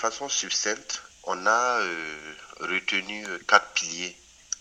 façon succincte, on a euh, retenu quatre piliers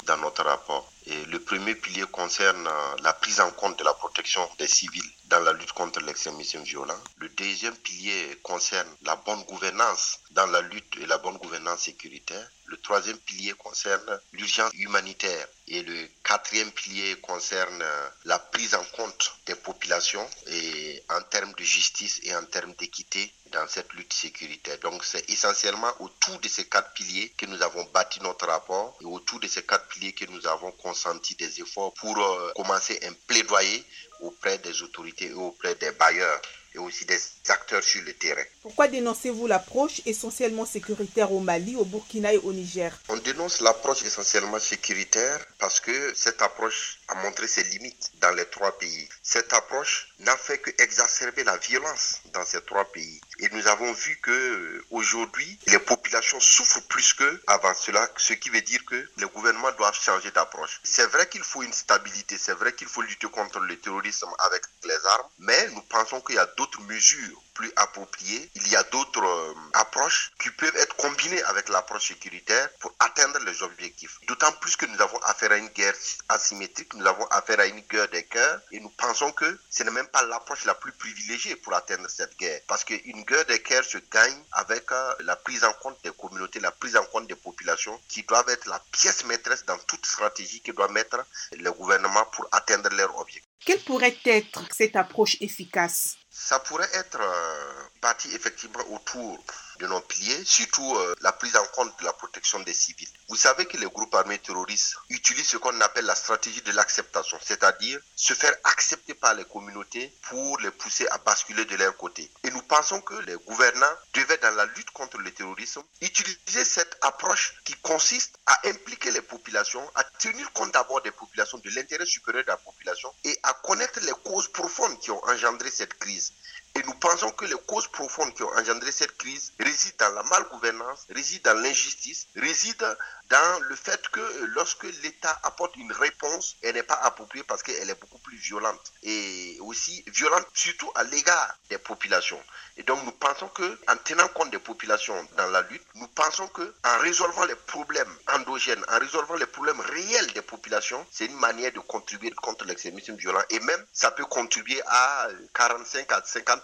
dans notre rapport. Le premier pilier concerne euh, la prise en compte de la protection des civils dans la lutte contre l'extrémisme violent. Le deuxième pilier concerne la bonne gouvernance dans la lutte et la bonne gouvernance sécuritaire. Le troisième pilier concerne l'urgence humanitaire. Et le quatrième pilier concerne euh, la prise en compte des populations et en termes de justice et en termes d'équité dans cette lutte sécuritaire. Donc c'est essentiellement autour de ces quatre piliers que nous avons bâti notre rapport et autour de ces quatre piliers que nous avons consenti des efforts pour euh, commencer un plaidoyer auprès des autorités et auprès des bailleurs et aussi des acteurs sur le terrain. Pourquoi dénoncez-vous l'approche essentiellement sécuritaire au Mali, au Burkina et au Niger? On dénonce l'approche essentiellement sécuritaire parce que cette approche a montré ses limites dans les trois pays. Cette approche n'a fait que exacerber la violence dans ces trois pays. Et nous avons vu que euh, aujourd'hui, les populations souffrent plus que avant cela, ce qui veut dire que les gouvernements doivent changer d'approche. C'est vrai qu'il faut une stabilité, c'est vrai qu'il faut lutter contre le terrorisme avec les armes, mais nous pensons qu'il y a d'autres mesures plus appropriées. Il y a d'autres euh, approches qui peuvent être combinées avec l'approche sécuritaire pour atteindre les objectifs. D'autant plus que nous avons affaire à une guerre asymétrique, nous avons affaire à une guerre des cœurs et nous pensons que ce n'est même pas l'approche la plus privilégiée pour atteindre cette guerre. Parce qu'une guerre des cœurs se gagne avec euh, la prise en compte des communautés, la prise en compte des populations qui doivent être la pièce maîtresse dans toute stratégie que doit mettre le gouvernement pour atteindre leurs objectifs. Quelle pourrait être cette approche efficace? Ça pourrait être euh, bâti effectivement autour de nos piliers, surtout euh, la prise en compte de la protection des civils. Vous savez que les groupes armés terroristes utilisent ce qu'on appelle la stratégie de l'acceptation, c'est-à-dire se faire accepter par les communautés pour les pousser à basculer de leur côté. Et nous pensons que les gouvernants devaient, dans la lutte contre le terrorisme, utiliser cette approche qui consiste à impliquer les populations, à tenir compte d'abord des populations, de l'intérêt supérieur de la population et à connaître les causes profondes qui ont engendré cette crise. Et nous pensons que les causes profondes qui ont engendré cette crise résident dans la malgouvernance, résident dans l'injustice, résident dans le fait que lorsque l'État apporte une réponse, elle n'est pas appropriée parce qu'elle est beaucoup plus violente et aussi violente surtout à l'égard des populations. Et donc nous pensons que en tenant compte des populations dans la lutte, nous pensons que en résolvant les problèmes endogènes, en résolvant les problèmes réels des populations, c'est une manière de contribuer contre l'extrémisme violent et même ça peut contribuer à 45 à 50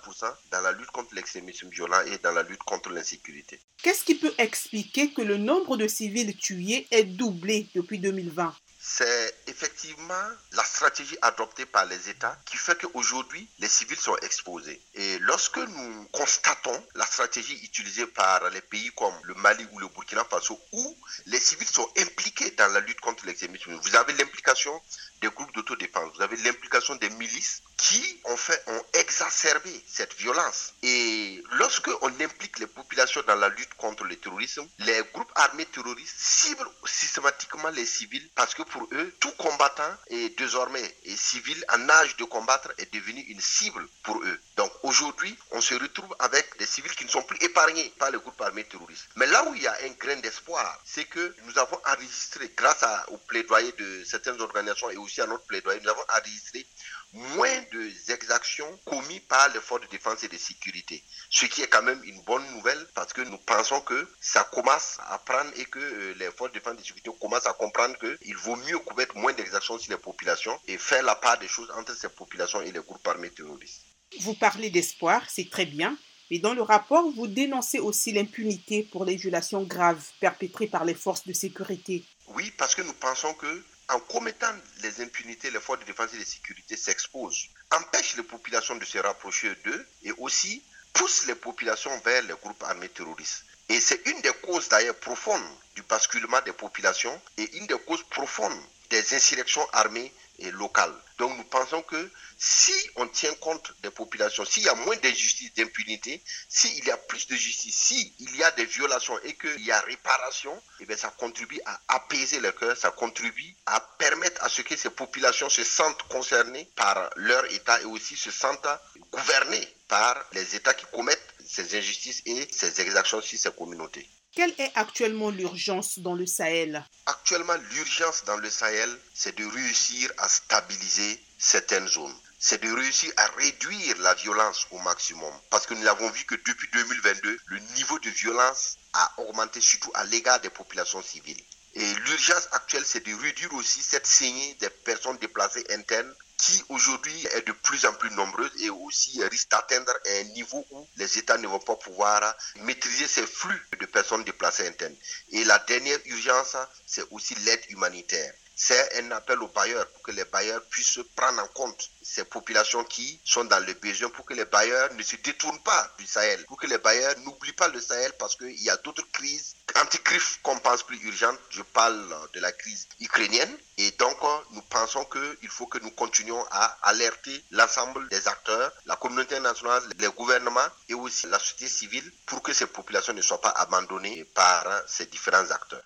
dans la lutte contre l'extrémisme violent et dans la lutte contre l'insécurité. Qu'est-ce qui peut expliquer que le nombre de civils tués est doublé depuis 2020 c'est effectivement la stratégie adoptée par les États qui fait qu'aujourd'hui, les civils sont exposés. Et lorsque nous constatons la stratégie utilisée par les pays comme le Mali ou le Burkina Faso, où les civils sont impliqués dans la lutte contre l'extrémisme, vous avez l'implication des groupes d'autodéfense, vous avez l'implication des milices qui ont fait ont exacerbé cette violence. Et lorsque on implique les populations dans la lutte contre le terrorisme, les groupes armés terroristes ciblent systématiquement les civils parce que pour eux, tout combattant est désormais et civil en âge de combattre est devenu une cible pour eux. Donc aujourd'hui, on se retrouve avec des civils qui ne sont plus épargnés par les groupes armés terroristes. Mais là où il y a un grain d'espoir, c'est que nous avons enregistré, grâce à, au plaidoyer de certaines organisations et aussi à notre plaidoyer, nous avons enregistré moins d'exactions commises par les forces de défense et de sécurité. Ce qui est quand même une bonne nouvelle parce que nous pensons que ça commence à prendre et que euh, les forces de défense et de sécurité commencent à comprendre qu'il vaut mieux commettre moins d'exactions sur les populations et faire la part des choses entre ces populations et les groupes armés terroristes. Vous parlez d'espoir, c'est très bien. Mais dans le rapport, vous dénoncez aussi l'impunité pour les violations graves perpétrées par les forces de sécurité. Oui, parce que nous pensons que en commettant les impunités, les forces de défense et de sécurité s'exposent, empêchent les populations de se rapprocher d'eux et aussi poussent les populations vers les groupes armés terroristes. Et c'est une des causes d'ailleurs profondes du basculement des populations et une des causes profondes des insurrections armées et. Donc nous pensons que si on tient compte des populations, s'il y a moins d'injustice, d'impunité, s'il y a plus de justice, s'il y a des violations et qu'il y a réparation, eh ça contribue à apaiser le cœur, ça contribue à permettre à ce que ces populations se sentent concernées par leur État et aussi se sentent gouvernées par les États qui commettent ces injustices et ces exactions sur ces communautés. Quelle est actuellement l'urgence dans le Sahel? Actuellement, l'urgence dans le Sahel, c'est de réussir à stabiliser certaines zones. c'est de réussir à réduire la violence au maximum. Parce que nous avons vu que depuis 2022, le niveau de violence a augmenté surtout à l'égard des populations civiles. Et l'urgence actuelle, c'est de réduire aussi cette saignée des personnes déplacées internes qui aujourd'hui est de plus en plus nombreuse et aussi risque d'atteindre un niveau où les États ne vont pas pouvoir maîtriser ces flux de personnes déplacées internes. Et la dernière urgence, c'est aussi l'aide humanitaire c'est un appel aux bailleurs pour que les bailleurs puissent prendre en compte ces populations qui sont dans le besoin, pour que les bailleurs ne se détournent pas du Sahel, pour que les bailleurs n'oublient pas le Sahel parce qu'il y a d'autres crises anti-griffes qu'on pense plus urgentes. Je parle de la crise ukrainienne. Et donc, nous pensons qu'il faut que nous continuions à alerter l'ensemble des acteurs, la communauté nationale, les gouvernements et aussi la société civile pour que ces populations ne soient pas abandonnées par ces différents acteurs.